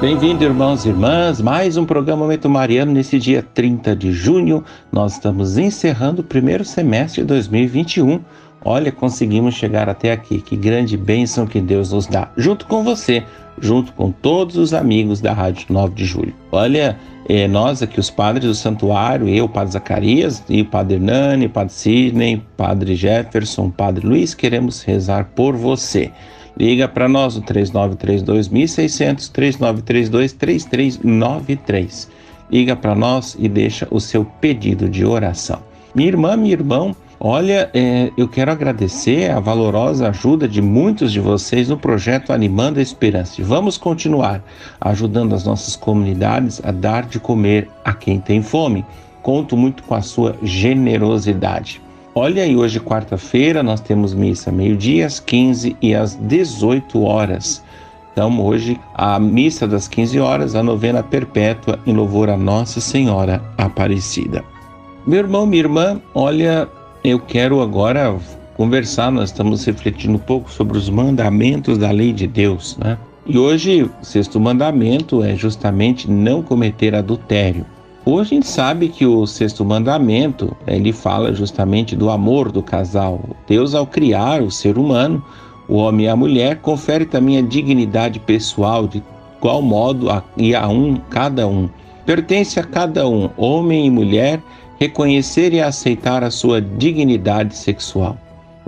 Bem-vindo, irmãos e irmãs, mais um programa Momento Mariano nesse dia 30 de junho. Nós estamos encerrando o primeiro semestre de 2021. Olha, conseguimos chegar até aqui. Que grande bênção que Deus nos dá, junto com você, junto com todos os amigos da Rádio 9 de Julho. Olha, é, nós aqui, os padres do santuário, eu, Padre Zacarias, e o Padre Hernani, Padre Sidney, Padre Jefferson, Padre Luiz, queremos rezar por você. Liga para nós no 3932 1600 3932 3393. Liga para nós e deixa o seu pedido de oração. Minha irmã, meu irmão, olha, é, eu quero agradecer a valorosa ajuda de muitos de vocês no projeto Animando a Esperança. vamos continuar ajudando as nossas comunidades a dar de comer a quem tem fome. Conto muito com a sua generosidade. Olha aí, hoje, quarta-feira, nós temos missa meio-dia, às 15 e às 18 horas. Então, hoje, a missa das 15 horas, a novena perpétua em louvor a Nossa Senhora Aparecida. Meu irmão, minha irmã, olha, eu quero agora conversar, nós estamos refletindo um pouco sobre os mandamentos da lei de Deus, né? E hoje, o sexto mandamento é justamente não cometer adultério. Hoje a gente sabe que o sexto mandamento, ele fala justamente do amor do casal. Deus ao criar o ser humano, o homem e a mulher, confere também a dignidade pessoal de qual modo a, e a um cada um. Pertence a cada um, homem e mulher, reconhecer e aceitar a sua dignidade sexual.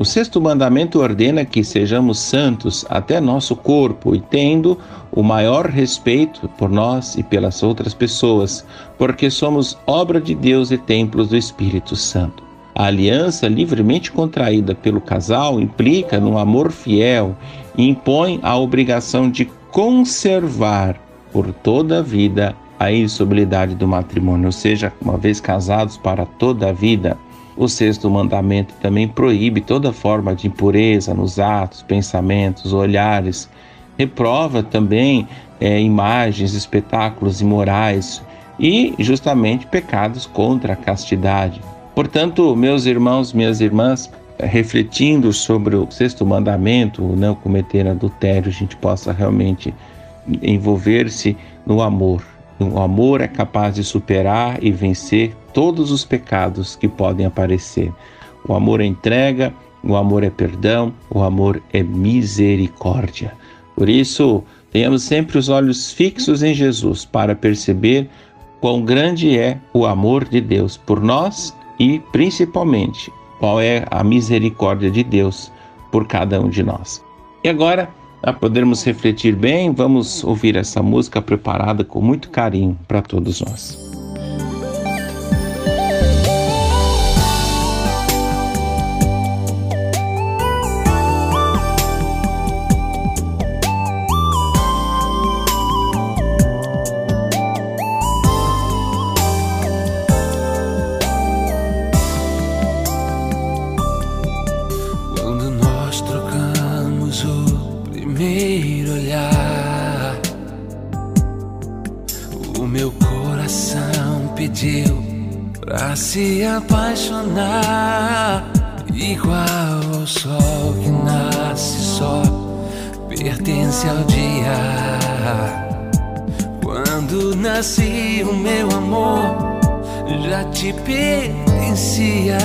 O sexto mandamento ordena que sejamos santos até nosso corpo e tendo o maior respeito por nós e pelas outras pessoas, porque somos obra de Deus e templos do Espírito Santo. A aliança livremente contraída pelo casal implica no amor fiel e impõe a obrigação de conservar por toda a vida a insolubilidade do matrimônio, ou seja, uma vez casados para toda a vida. O sexto mandamento também proíbe toda forma de impureza nos atos, pensamentos, olhares. Reprova também é, imagens, espetáculos imorais e justamente pecados contra a castidade. Portanto, meus irmãos, minhas irmãs, refletindo sobre o sexto mandamento, não cometer adultério, a gente possa realmente envolver-se no amor. O amor é capaz de superar e vencer todos os pecados que podem aparecer. O amor é entrega, o amor é perdão, o amor é misericórdia. Por isso, tenhamos sempre os olhos fixos em Jesus para perceber quão grande é o amor de Deus por nós e, principalmente, qual é a misericórdia de Deus por cada um de nós. E agora, para podermos refletir bem, vamos ouvir essa música preparada com muito carinho para todos nós. Se apaixonar igual ao sol que nasce só pertence ao dia. Quando nasci o meu amor já te pertencia.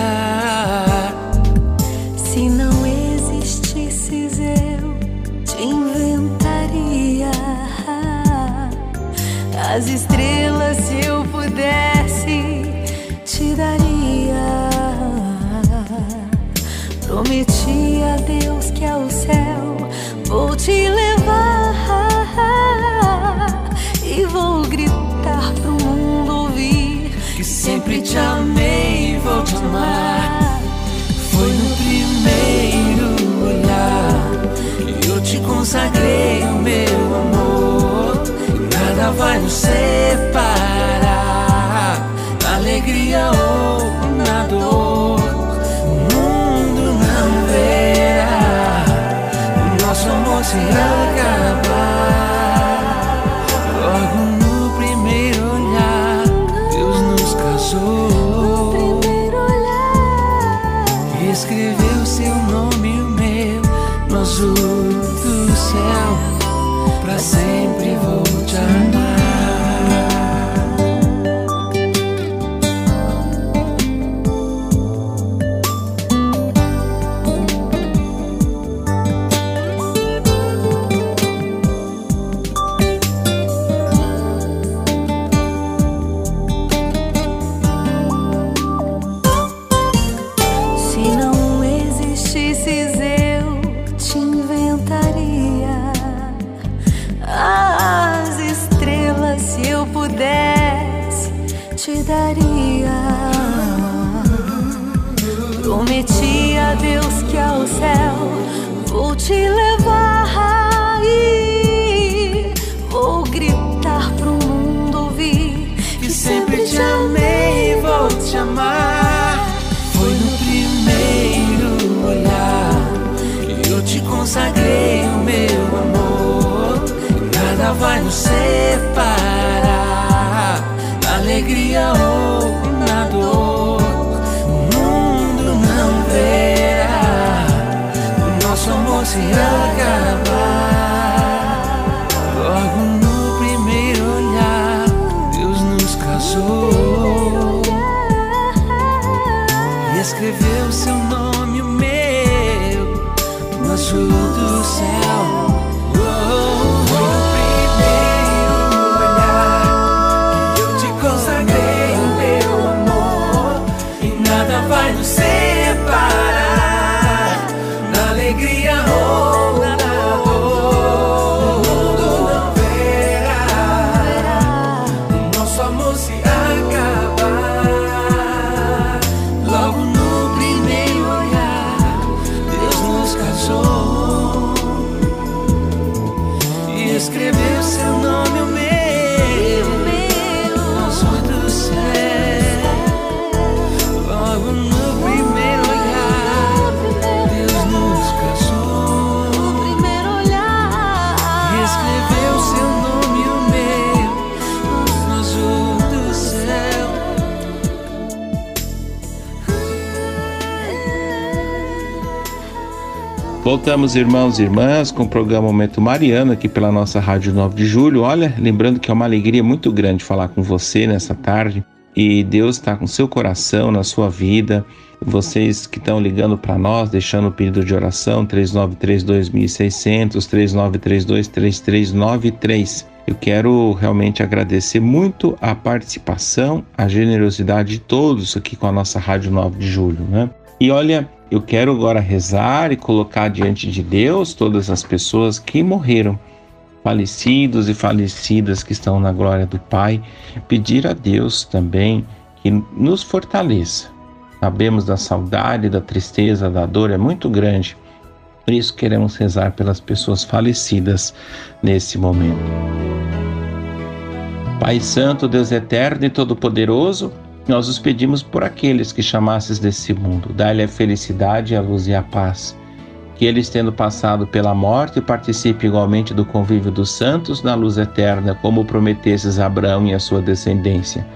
As estrelas se eu pudesse te daria. Prometi a Deus que ao céu vou te levar e vou gritar pro mundo ouvir que sempre te amei Céu vou te levar e vou gritar pro mundo ouvir que sempre te amei e vou te amar. Foi no primeiro olhar que eu te consagrei o meu amor. Nada vai nos separar, alegria ou se acabar. Logo no primeiro olhar, Deus nos casou e escreveu seu nome, o meu, no azul do céu. Voltamos, irmãos e irmãs, com o programa Momento Mariano aqui pela nossa Rádio 9 de Julho. Olha, lembrando que é uma alegria muito grande falar com você nessa tarde e Deus está com seu coração na sua vida. Vocês que estão ligando para nós, deixando o pedido de oração 3932.600, 39323393. Eu quero realmente agradecer muito a participação, a generosidade de todos aqui com a nossa Rádio 9 de Julho, né? E olha, eu quero agora rezar e colocar diante de Deus todas as pessoas que morreram, falecidos e falecidas que estão na glória do Pai, pedir a Deus também que nos fortaleça. Sabemos da saudade, da tristeza, da dor é muito grande. Por isso queremos rezar pelas pessoas falecidas nesse momento. Pai Santo, Deus eterno e todo-poderoso, nós os pedimos por aqueles que chamasses desse mundo. Dá-lhe a felicidade, a luz e a paz. Que eles, tendo passado pela morte, participem igualmente do convívio dos santos na luz eterna, como prometesses a Abraão e a sua descendência.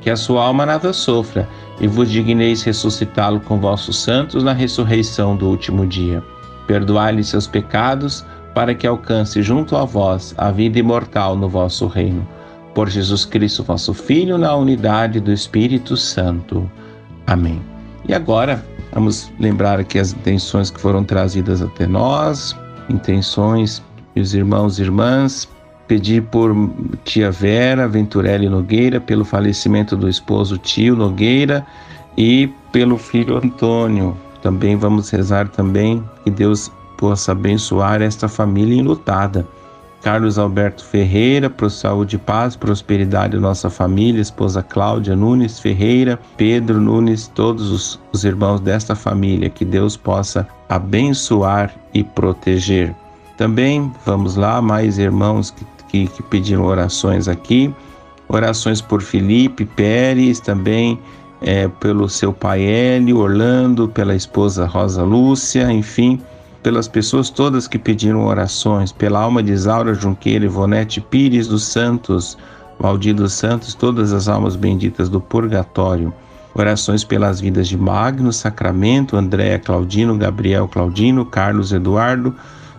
Que a sua alma nada sofra, e vos digneis ressuscitá-lo com vossos santos na ressurreição do último dia. Perdoai-lhe seus pecados, para que alcance junto a vós a vida imortal no vosso reino por Jesus Cristo, vosso Filho, na unidade do Espírito Santo. Amém. E agora, vamos lembrar aqui as intenções que foram trazidas até nós, intenções dos irmãos e irmãs, pedir por tia Vera Venturelli Nogueira, pelo falecimento do esposo tio Nogueira e pelo filho Antônio. Também vamos rezar também que Deus possa abençoar esta família enlutada. Carlos Alberto Ferreira, por saúde, paz, prosperidade nossa família, esposa Cláudia Nunes Ferreira, Pedro Nunes, todos os, os irmãos desta família, que Deus possa abençoar e proteger. Também vamos lá, mais irmãos que, que, que pediram orações aqui, orações por Felipe Pérez, também é, pelo seu pai Hélio, Orlando, pela esposa Rosa Lúcia, enfim, pelas pessoas todas que pediram orações, pela alma de Isaura Junqueira, Ivonete Pires dos Santos, Valdir dos Santos, todas as almas benditas do purgatório. Orações pelas vidas de Magno, Sacramento, Andréa Claudino, Gabriel Claudino, Carlos Eduardo,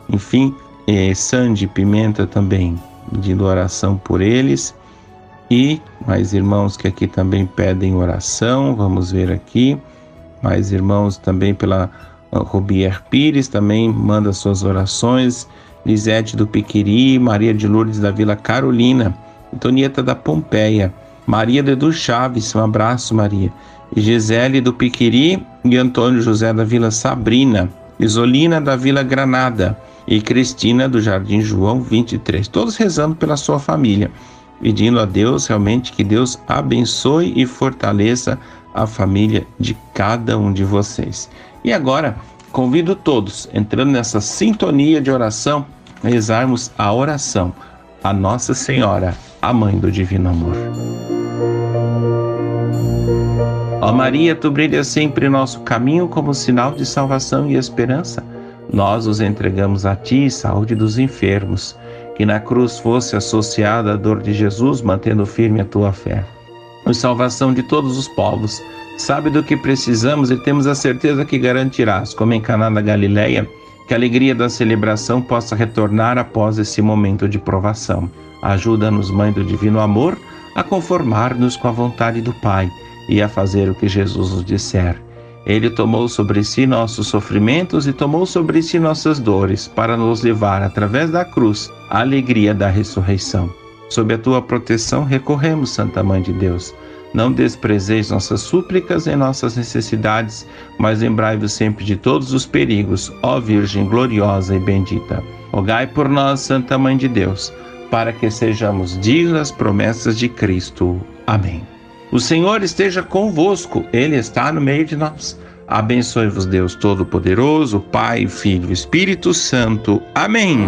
enfim, eh, Sandy Pimenta também, pedindo oração por eles. E mais irmãos que aqui também pedem oração, vamos ver aqui. Mais irmãos também pela Rubier Pires, também manda suas orações. Lisete do Piquiri, Maria de Lourdes da Vila Carolina, Antonieta da Pompeia, Maria Edu Chaves, um abraço, Maria. Gisele do Piquiri e Antônio José da Vila Sabrina, Isolina da Vila Granada e Cristina do Jardim João 23. Todos rezando pela sua família, pedindo a Deus realmente que Deus abençoe e fortaleça a família de cada um de vocês. E agora, convido todos, entrando nessa sintonia de oração, a rezarmos a oração a Nossa Senhora, a Mãe do Divino Amor. Ó Maria, tu brilhas sempre em nosso caminho como sinal de salvação e esperança. Nós os entregamos a ti, saúde dos enfermos, que na cruz fosse associada a dor de Jesus, mantendo firme a tua fé. E salvação de todos os povos, sabe do que precisamos e temos a certeza que garantirás, como em Caná da Galileia, que a alegria da celebração possa retornar após esse momento de provação. Ajuda-nos, Mãe do Divino Amor, a conformar-nos com a vontade do Pai e a fazer o que Jesus nos disser. Ele tomou sobre si nossos sofrimentos e tomou sobre si nossas dores, para nos levar, através da cruz, à alegria da ressurreição. Sob a tua proteção recorremos, Santa Mãe de Deus. Não desprezeis nossas súplicas e nossas necessidades, mas lembrai-vos sempre de todos os perigos, ó Virgem gloriosa e bendita. Rogai por nós, Santa Mãe de Deus, para que sejamos dignos das promessas de Cristo. Amém. O Senhor esteja convosco, Ele está no meio de nós. Abençoe-vos, Deus Todo-Poderoso, Pai, Filho e Espírito Santo. Amém.